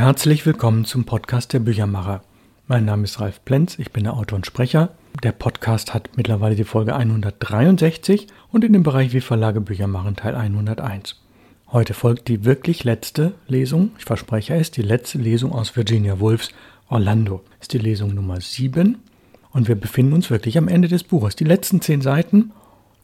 Herzlich willkommen zum Podcast der Büchermacher. Mein Name ist Ralf Plenz, ich bin der Autor und Sprecher. Der Podcast hat mittlerweile die Folge 163 und in dem Bereich Wie Verlage Bücher machen Teil 101. Heute folgt die wirklich letzte Lesung, ich verspreche es, die letzte Lesung aus Virginia Woolfs Orlando. Ist die Lesung Nummer 7 und wir befinden uns wirklich am Ende des Buches. Die letzten zehn Seiten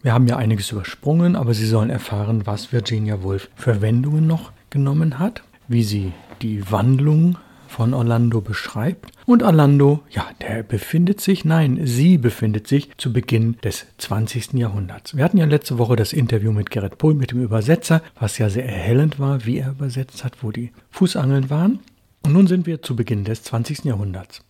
wir haben ja einiges übersprungen, aber Sie sollen erfahren, was Virginia Woolf für Wendungen noch genommen hat, wie sie die Wandlung von Orlando beschreibt. Und Orlando, ja, der befindet sich, nein, sie befindet sich zu Beginn des 20. Jahrhunderts. Wir hatten ja letzte Woche das Interview mit Gerrit Pohl, mit dem Übersetzer, was ja sehr erhellend war, wie er übersetzt hat, wo die Fußangeln waren. Und nun sind wir zu Beginn des 20. Jahrhunderts.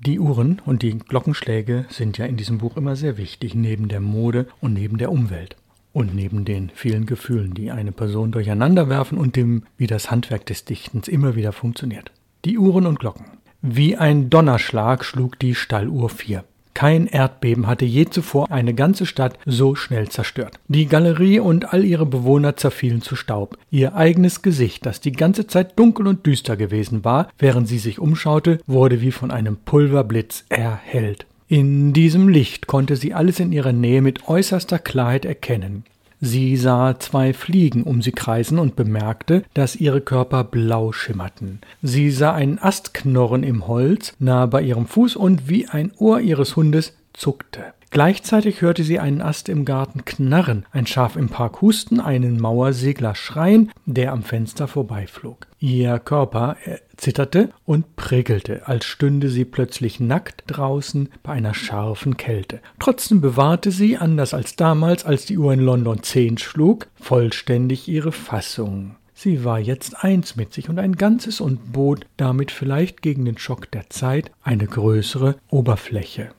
Die Uhren und die Glockenschläge sind ja in diesem Buch immer sehr wichtig, neben der Mode und neben der Umwelt. Und neben den vielen Gefühlen, die eine Person durcheinander werfen und dem, wie das Handwerk des Dichtens immer wieder funktioniert. Die Uhren und Glocken. Wie ein Donnerschlag schlug die Stalluhr vier. Kein Erdbeben hatte je zuvor eine ganze Stadt so schnell zerstört. Die Galerie und all ihre Bewohner zerfielen zu Staub. Ihr eigenes Gesicht, das die ganze Zeit dunkel und düster gewesen war, während sie sich umschaute, wurde wie von einem Pulverblitz erhellt. In diesem Licht konnte sie alles in ihrer Nähe mit äußerster Klarheit erkennen. Sie sah zwei Fliegen um sie kreisen und bemerkte, dass ihre Körper blau schimmerten. Sie sah einen Ast knorren im Holz nahe bei ihrem Fuß und wie ein Ohr ihres Hundes zuckte. Gleichzeitig hörte sie einen Ast im Garten knarren, ein Schaf im Park husten, einen Mauersegler schreien, der am Fenster vorbeiflog. Ihr Körper zitterte und prickelte, als stünde sie plötzlich nackt draußen bei einer scharfen Kälte. Trotzdem bewahrte sie, anders als damals, als die Uhr in London zehn schlug, vollständig ihre Fassung. Sie war jetzt eins mit sich und ein Ganzes und bot damit vielleicht gegen den Schock der Zeit eine größere Oberfläche.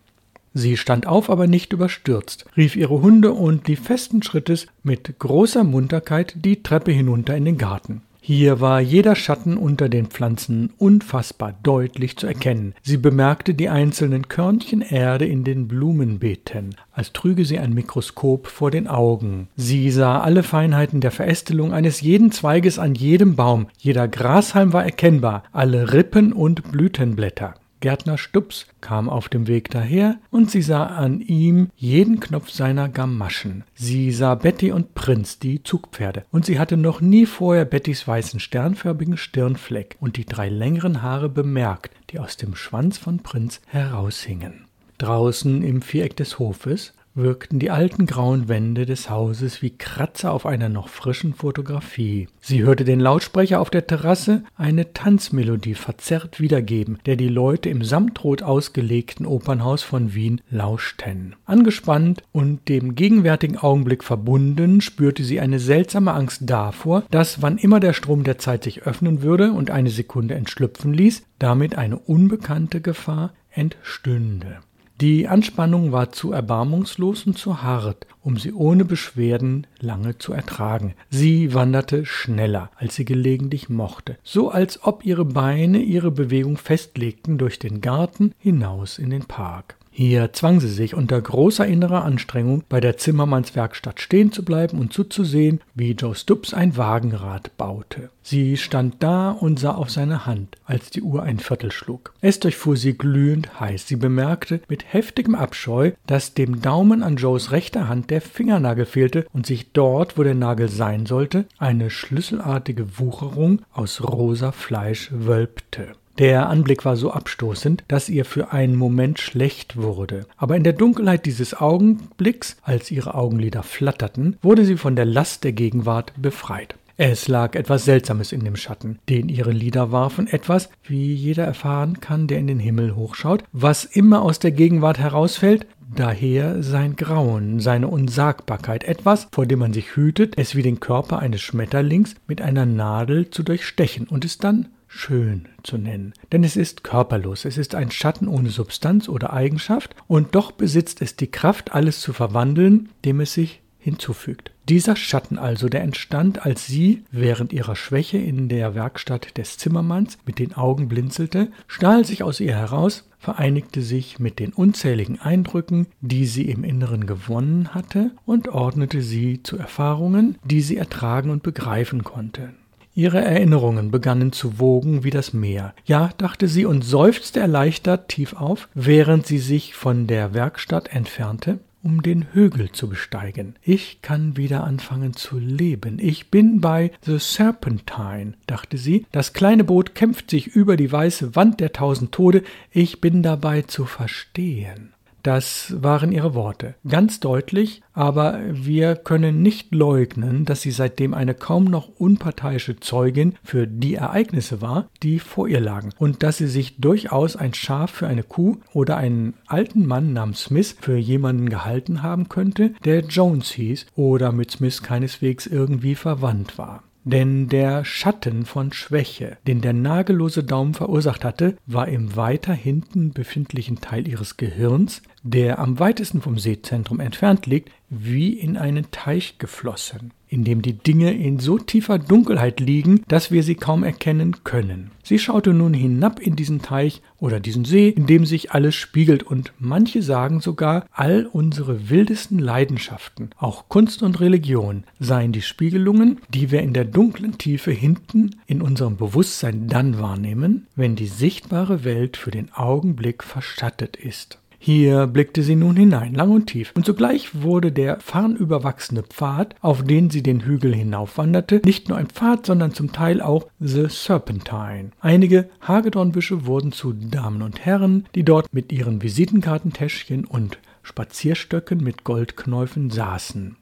Sie stand auf, aber nicht überstürzt, rief ihre Hunde und lief festen Schrittes mit großer Munterkeit die Treppe hinunter in den Garten. Hier war jeder Schatten unter den Pflanzen unfassbar deutlich zu erkennen. Sie bemerkte die einzelnen Körnchen Erde in den Blumenbeeten, als trüge sie ein Mikroskop vor den Augen. Sie sah alle Feinheiten der Verästelung eines jeden Zweiges an jedem Baum, jeder Grashalm war erkennbar, alle Rippen und Blütenblätter. Gärtner Stups kam auf dem Weg daher, und sie sah an ihm jeden Knopf seiner Gamaschen. Sie sah Betty und Prinz, die Zugpferde, und sie hatte noch nie vorher Bettys weißen sternförmigen Stirnfleck und die drei längeren Haare bemerkt, die aus dem Schwanz von Prinz heraushingen. Draußen im Viereck des Hofes wirkten die alten grauen Wände des Hauses wie Kratzer auf einer noch frischen Fotografie. Sie hörte den Lautsprecher auf der Terrasse eine Tanzmelodie verzerrt wiedergeben, der die Leute im samtrot ausgelegten Opernhaus von Wien lauschten. Angespannt und dem gegenwärtigen Augenblick verbunden, spürte sie eine seltsame Angst davor, dass, wann immer der Strom der Zeit sich öffnen würde und eine Sekunde entschlüpfen ließ, damit eine unbekannte Gefahr entstünde. Die Anspannung war zu erbarmungslos und zu hart, um sie ohne Beschwerden lange zu ertragen. Sie wanderte schneller, als sie gelegentlich mochte, so als ob ihre Beine ihre Bewegung festlegten durch den Garten hinaus in den Park. Hier zwang sie sich unter großer innerer Anstrengung bei der Zimmermannswerkstatt stehen zu bleiben und zuzusehen, wie Joe Stubbs ein Wagenrad baute. Sie stand da und sah auf seine Hand, als die Uhr ein Viertel schlug. Es durchfuhr sie glühend heiß. Sie bemerkte mit heftigem Abscheu, dass dem Daumen an Joes rechter Hand der Fingernagel fehlte und sich dort, wo der Nagel sein sollte, eine schlüsselartige Wucherung aus rosa Fleisch wölbte. Der Anblick war so abstoßend, dass ihr für einen Moment schlecht wurde. Aber in der Dunkelheit dieses Augenblicks, als ihre Augenlider flatterten, wurde sie von der Last der Gegenwart befreit. Es lag etwas Seltsames in dem Schatten, den ihre Lieder warfen, etwas, wie jeder erfahren kann, der in den Himmel hochschaut, was immer aus der Gegenwart herausfällt, daher sein Grauen, seine Unsagbarkeit, etwas, vor dem man sich hütet, es wie den Körper eines Schmetterlings mit einer Nadel zu durchstechen und es dann schön zu nennen. Denn es ist körperlos, es ist ein Schatten ohne Substanz oder Eigenschaft, und doch besitzt es die Kraft, alles zu verwandeln, dem es sich hinzufügt. Dieser Schatten also, der entstand, als sie während ihrer Schwäche in der Werkstatt des Zimmermanns mit den Augen blinzelte, stahl sich aus ihr heraus, vereinigte sich mit den unzähligen Eindrücken, die sie im Inneren gewonnen hatte, und ordnete sie zu Erfahrungen, die sie ertragen und begreifen konnte. Ihre Erinnerungen begannen zu wogen wie das Meer. Ja, dachte sie und seufzte erleichtert tief auf, während sie sich von der Werkstatt entfernte um den Hügel zu besteigen. Ich kann wieder anfangen zu leben. Ich bin bei The Serpentine, dachte sie. Das kleine Boot kämpft sich über die weiße Wand der tausend Tode. Ich bin dabei zu verstehen. Das waren ihre Worte. Ganz deutlich, aber wir können nicht leugnen, dass sie seitdem eine kaum noch unparteiische Zeugin für die Ereignisse war, die vor ihr lagen, und dass sie sich durchaus ein Schaf für eine Kuh oder einen alten Mann namens Smith für jemanden gehalten haben könnte, der Jones hieß oder mit Smith keineswegs irgendwie verwandt war. Denn der Schatten von Schwäche, den der nagellose Daumen verursacht hatte, war im weiter hinten befindlichen Teil ihres Gehirns, der am weitesten vom Sehzentrum entfernt liegt, wie in einen Teich geflossen, in dem die Dinge in so tiefer Dunkelheit liegen, dass wir sie kaum erkennen können. Sie schaute nun hinab in diesen Teich oder diesen See, in dem sich alles spiegelt, und manche sagen sogar, all unsere wildesten Leidenschaften, auch Kunst und Religion, seien die Spiegelungen, die wir in der dunklen Tiefe hinten in unserem Bewusstsein dann wahrnehmen, wenn die sichtbare Welt für den Augenblick verschattet ist. Hier blickte sie nun hinein, lang und tief, und sogleich wurde der farnüberwachsene Pfad, auf den sie den Hügel hinaufwanderte, nicht nur ein Pfad, sondern zum Teil auch The Serpentine. Einige Hagedornbüsche wurden zu Damen und Herren, die dort mit ihren Visitenkartentäschchen und Spazierstöcken mit Goldknäufen saßen.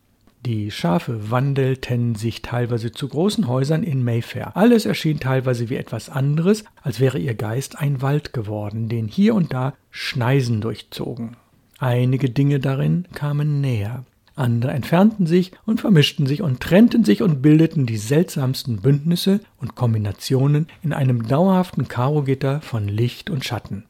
Die Schafe wandelten sich teilweise zu großen Häusern in Mayfair. Alles erschien teilweise wie etwas anderes, als wäre ihr Geist ein Wald geworden, den hier und da Schneisen durchzogen. Einige Dinge darin kamen näher. Andere entfernten sich und vermischten sich und trennten sich und bildeten die seltsamsten Bündnisse und Kombinationen in einem dauerhaften Karogitter von Licht und Schatten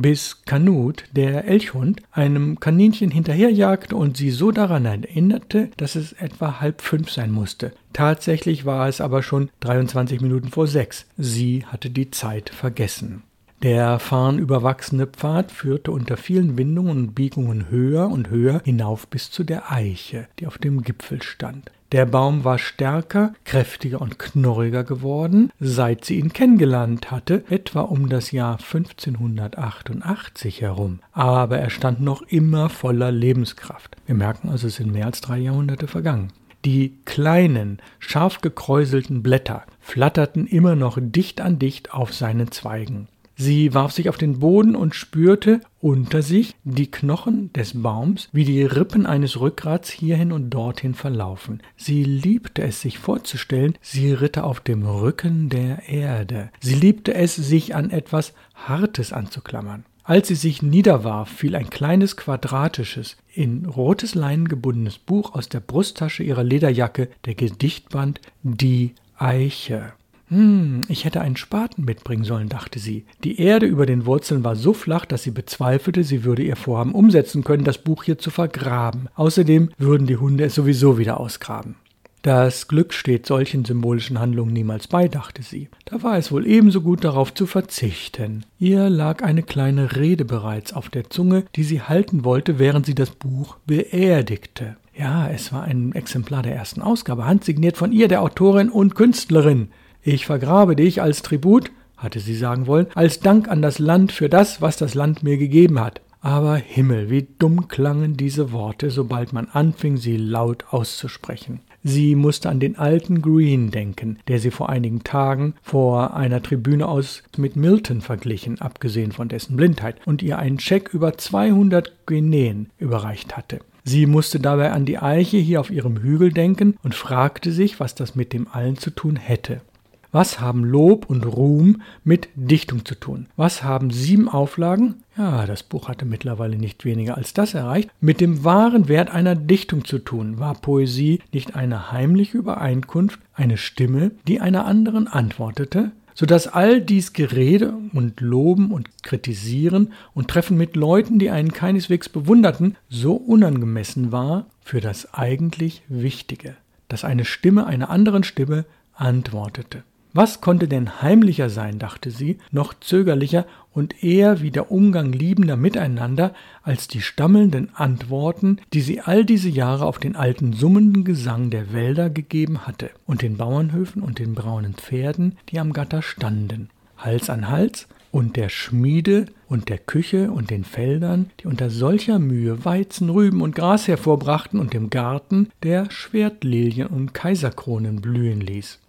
bis Kanut, der Elchhund, einem Kaninchen hinterherjagte und sie so daran erinnerte, dass es etwa halb fünf sein musste. Tatsächlich war es aber schon 23 Minuten vor sechs. Sie hatte die Zeit vergessen. Der farnüberwachsene Pfad führte unter vielen Windungen und Biegungen höher und höher hinauf bis zu der Eiche, die auf dem Gipfel stand. Der Baum war stärker, kräftiger und knorriger geworden, seit sie ihn kennengelernt hatte, etwa um das Jahr 1588 herum. Aber er stand noch immer voller Lebenskraft. Wir merken also, es sind mehr als drei Jahrhunderte vergangen. Die kleinen, scharf gekräuselten Blätter flatterten immer noch dicht an dicht auf seinen Zweigen. Sie warf sich auf den Boden und spürte unter sich die Knochen des Baums, wie die Rippen eines Rückgrats hierhin und dorthin verlaufen. Sie liebte es, sich vorzustellen, sie ritte auf dem Rücken der Erde. Sie liebte es, sich an etwas Hartes anzuklammern. Als sie sich niederwarf, fiel ein kleines quadratisches, in rotes Leinen gebundenes Buch aus der Brusttasche ihrer Lederjacke, der Gedichtband Die Eiche. Hm, ich hätte einen Spaten mitbringen sollen, dachte sie. Die Erde über den Wurzeln war so flach, dass sie bezweifelte, sie würde ihr Vorhaben umsetzen können, das Buch hier zu vergraben. Außerdem würden die Hunde es sowieso wieder ausgraben. Das Glück steht solchen symbolischen Handlungen niemals bei, dachte sie. Da war es wohl ebenso gut darauf zu verzichten. Ihr lag eine kleine Rede bereits auf der Zunge, die sie halten wollte, während sie das Buch beerdigte. Ja, es war ein Exemplar der ersten Ausgabe, handsigniert von ihr, der Autorin und Künstlerin. Ich vergrabe dich als Tribut, hatte sie sagen wollen, als Dank an das Land für das, was das Land mir gegeben hat. Aber Himmel, wie dumm klangen diese Worte, sobald man anfing, sie laut auszusprechen. Sie musste an den alten Green denken, der sie vor einigen Tagen vor einer Tribüne aus mit Milton verglichen, abgesehen von dessen Blindheit, und ihr einen Scheck über 200 Guineen überreicht hatte. Sie musste dabei an die Eiche hier auf ihrem Hügel denken und fragte sich, was das mit dem allen zu tun hätte. Was haben Lob und Ruhm mit Dichtung zu tun? Was haben sieben Auflagen? Ja, das Buch hatte mittlerweile nicht weniger als das erreicht. Mit dem wahren Wert einer Dichtung zu tun. War Poesie nicht eine heimliche Übereinkunft, eine Stimme, die einer anderen antwortete? sodass all dies Gerede und Loben und Kritisieren und Treffen mit Leuten, die einen keineswegs bewunderten, so unangemessen war für das eigentlich Wichtige, dass eine Stimme einer anderen Stimme antwortete. Was konnte denn heimlicher sein, dachte sie, noch zögerlicher und eher wie der Umgang liebender miteinander als die stammelnden Antworten, die sie all diese Jahre auf den alten summenden Gesang der Wälder gegeben hatte, und den Bauernhöfen und den braunen Pferden, die am Gatter standen, Hals an Hals, und der Schmiede und der Küche und den Feldern, die unter solcher Mühe Weizen, Rüben und Gras hervorbrachten und dem Garten, der Schwertlilien und Kaiserkronen blühen ließ.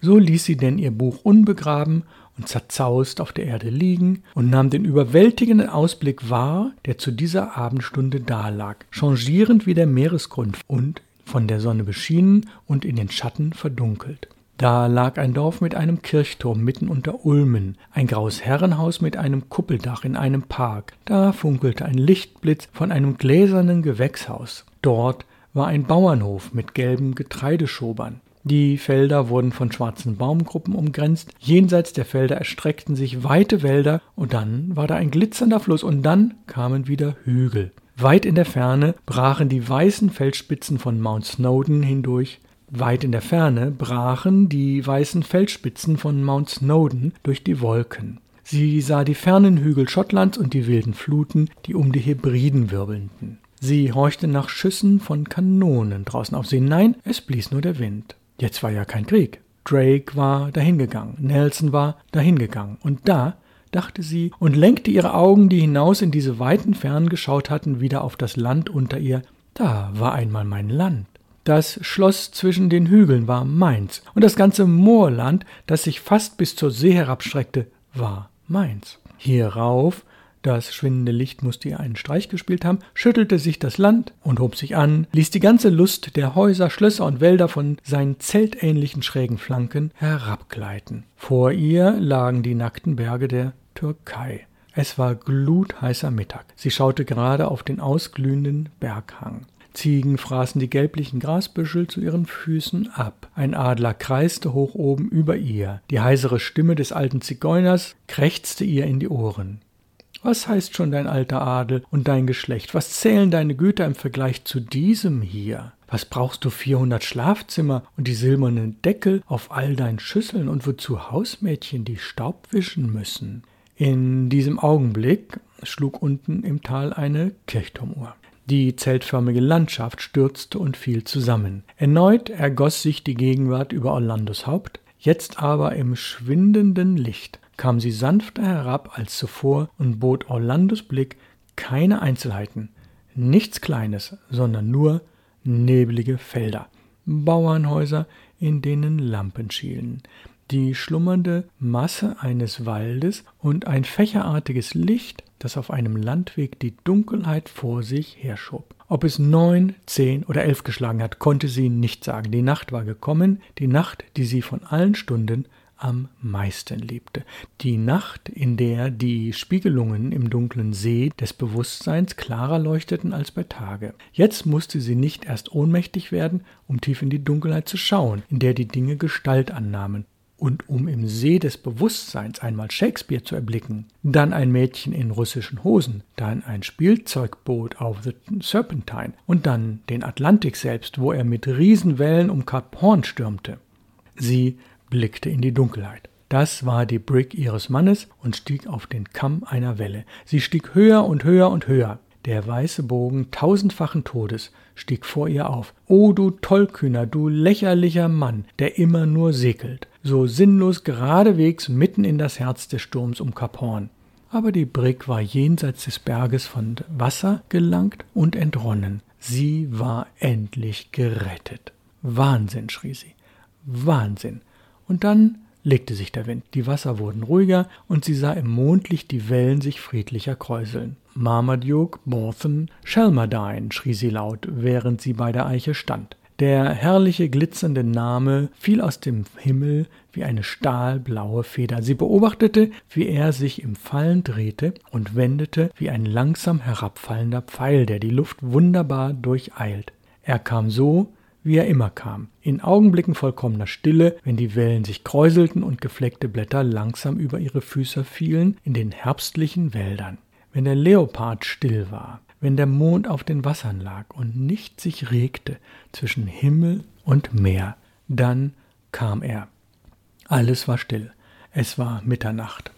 So ließ sie denn ihr Buch unbegraben und zerzaust auf der Erde liegen und nahm den überwältigenden Ausblick wahr, der zu dieser Abendstunde dalag, changierend wie der Meeresgrund und von der Sonne beschienen und in den Schatten verdunkelt. Da lag ein Dorf mit einem Kirchturm mitten unter Ulmen, ein graues Herrenhaus mit einem Kuppeldach in einem Park. Da funkelte ein Lichtblitz von einem gläsernen Gewächshaus. Dort war ein Bauernhof mit gelben Getreideschobern. Die Felder wurden von schwarzen Baumgruppen umgrenzt, jenseits der Felder erstreckten sich weite Wälder, und dann war da ein glitzernder Fluss, und dann kamen wieder Hügel. Weit in der Ferne brachen die weißen Felsspitzen von Mount Snowdon hindurch, weit in der Ferne brachen die weißen Felsspitzen von Mount Snowdon durch die Wolken. Sie sah die fernen Hügel Schottlands und die wilden Fluten, die um die Hebriden wirbelten. Sie horchte nach Schüssen von Kanonen draußen auf See. Nein, es blies nur der Wind. Jetzt war ja kein Krieg. Drake war dahingegangen, Nelson war dahingegangen. Und da dachte sie und lenkte ihre Augen, die hinaus in diese weiten Fernen geschaut hatten, wieder auf das Land unter ihr. Da war einmal mein Land. Das Schloss zwischen den Hügeln war meins, und das ganze Moorland, das sich fast bis zur See herabstreckte, war meins. Hierauf das schwindende Licht musste ihr einen Streich gespielt haben, schüttelte sich das Land und hob sich an, ließ die ganze Lust der Häuser, Schlösser und Wälder von seinen zeltähnlichen schrägen Flanken herabgleiten. Vor ihr lagen die nackten Berge der Türkei. Es war glutheißer Mittag. Sie schaute gerade auf den ausglühenden Berghang. Ziegen fraßen die gelblichen Grasbüschel zu ihren Füßen ab. Ein Adler kreiste hoch oben über ihr. Die heisere Stimme des alten Zigeuners krächzte ihr in die Ohren. Was heißt schon dein alter Adel und dein Geschlecht? Was zählen deine Güter im Vergleich zu diesem hier? Was brauchst du vierhundert Schlafzimmer und die silbernen Deckel auf all deinen Schüsseln und wozu Hausmädchen, die Staub wischen müssen? In diesem Augenblick schlug unten im Tal eine Kirchturmuhr. Die zeltförmige Landschaft stürzte und fiel zusammen. Erneut ergoss sich die Gegenwart über Orlandos Haupt, jetzt aber im schwindenden Licht kam sie sanfter herab als zuvor und bot Orlandos Blick keine Einzelheiten, nichts Kleines, sondern nur nebelige Felder, Bauernhäuser, in denen Lampen schielen, die schlummernde Masse eines Waldes und ein fächerartiges Licht, das auf einem Landweg die Dunkelheit vor sich herschob. Ob es neun, zehn oder elf geschlagen hat, konnte sie nicht sagen. Die Nacht war gekommen, die Nacht, die sie von allen Stunden am meisten liebte. Die Nacht, in der die Spiegelungen im dunklen See des Bewusstseins klarer leuchteten als bei Tage. Jetzt musste sie nicht erst ohnmächtig werden, um tief in die Dunkelheit zu schauen, in der die Dinge Gestalt annahmen, und um im See des Bewusstseins einmal Shakespeare zu erblicken, dann ein Mädchen in russischen Hosen, dann ein Spielzeugboot auf The Serpentine und dann den Atlantik selbst, wo er mit Riesenwellen um Kap Horn stürmte. Sie blickte in die Dunkelheit. Das war die Brick ihres Mannes und stieg auf den Kamm einer Welle. Sie stieg höher und höher und höher. Der weiße Bogen tausendfachen Todes stieg vor ihr auf. O du tollkühner, du lächerlicher Mann, der immer nur segelt, so sinnlos geradewegs mitten in das Herz des Sturms um Kap Horn. Aber die Brick war jenseits des Berges von Wasser gelangt und entronnen. Sie war endlich gerettet. Wahnsinn, schrie sie. Wahnsinn. Und dann legte sich der Wind, die Wasser wurden ruhiger und sie sah im Mondlicht die Wellen sich friedlicher kräuseln. Marmaduke, Borthon, Shelmerdine, schrie sie laut, während sie bei der Eiche stand. Der herrliche glitzernde Name fiel aus dem Himmel wie eine stahlblaue Feder. Sie beobachtete, wie er sich im Fallen drehte und wendete wie ein langsam herabfallender Pfeil, der die Luft wunderbar durcheilt. Er kam so, wie er immer kam, in Augenblicken vollkommener Stille, wenn die Wellen sich kräuselten und gefleckte Blätter langsam über ihre Füße fielen in den herbstlichen Wäldern, wenn der Leopard still war, wenn der Mond auf den Wassern lag und nicht sich regte zwischen Himmel und Meer, dann kam er. Alles war still. Es war Mitternacht.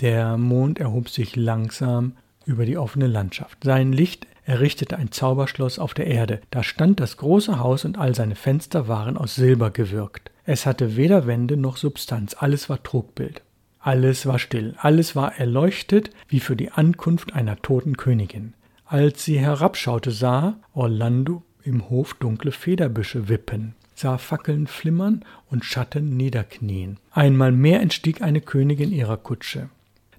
Der Mond erhob sich langsam über die offene Landschaft. Sein Licht errichtete ein Zauberschloss auf der Erde. Da stand das große Haus und all seine Fenster waren aus Silber gewirkt. Es hatte weder Wände noch Substanz, alles war Trugbild. Alles war still, alles war erleuchtet wie für die Ankunft einer toten Königin. Als sie herabschaute, sah Orlando im Hof dunkle Federbüsche wippen, sah Fackeln flimmern und Schatten niederknien. Einmal mehr entstieg eine Königin ihrer Kutsche.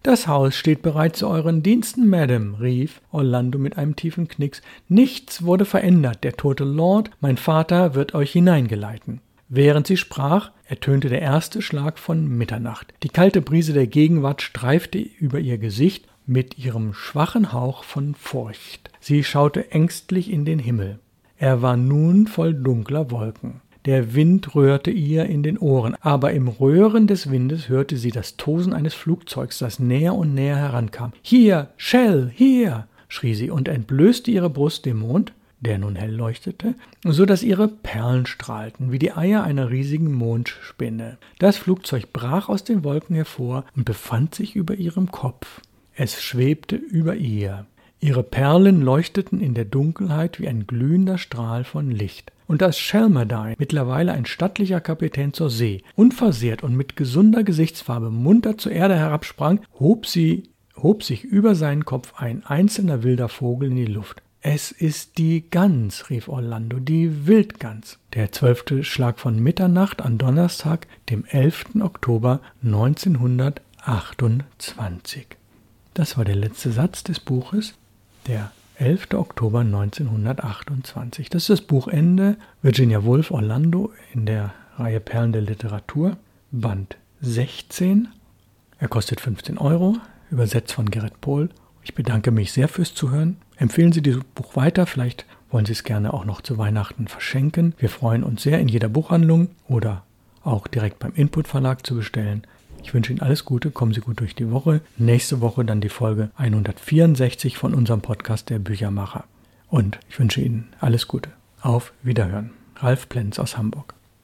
Das Haus steht bereit zu euren Diensten, Madame, rief Orlando mit einem tiefen Knicks. Nichts wurde verändert. Der tote Lord, mein Vater, wird euch hineingeleiten. Während sie sprach, ertönte der erste Schlag von Mitternacht. Die kalte Brise der Gegenwart streifte über ihr Gesicht mit ihrem schwachen Hauch von Furcht. Sie schaute ängstlich in den Himmel. Er war nun voll dunkler Wolken. Der Wind rührte ihr in den Ohren, aber im Röhren des Windes hörte sie das Tosen eines Flugzeugs, das näher und näher herankam. Hier, Shell, hier! schrie sie und entblößte ihre Brust dem Mond, der nun hell leuchtete, so dass ihre Perlen strahlten wie die Eier einer riesigen Mondspinne. Das Flugzeug brach aus den Wolken hervor und befand sich über ihrem Kopf. Es schwebte über ihr. Ihre Perlen leuchteten in der Dunkelheit wie ein glühender Strahl von Licht. Und als Shelmerdine, mittlerweile ein stattlicher Kapitän zur See, unversehrt und mit gesunder Gesichtsfarbe munter zur Erde herabsprang, hob sie, hob sich über seinen Kopf ein einzelner wilder Vogel in die Luft. Es ist die Gans, rief Orlando, die Wildgans. Der zwölfte Schlag von Mitternacht an Donnerstag, dem 11. Oktober 1928. Das war der letzte Satz des Buches der 11. Oktober 1928. Das ist das Buchende Virginia Woolf Orlando in der Reihe Perlen der Literatur, Band 16. Er kostet 15 Euro, übersetzt von Gerrit Pohl. Ich bedanke mich sehr fürs Zuhören. Empfehlen Sie dieses Buch weiter, vielleicht wollen Sie es gerne auch noch zu Weihnachten verschenken. Wir freuen uns sehr, in jeder Buchhandlung oder auch direkt beim Input Verlag zu bestellen. Ich wünsche Ihnen alles Gute, kommen Sie gut durch die Woche. Nächste Woche dann die Folge 164 von unserem Podcast Der Büchermacher. Und ich wünsche Ihnen alles Gute. Auf Wiederhören. Ralf Plenz aus Hamburg.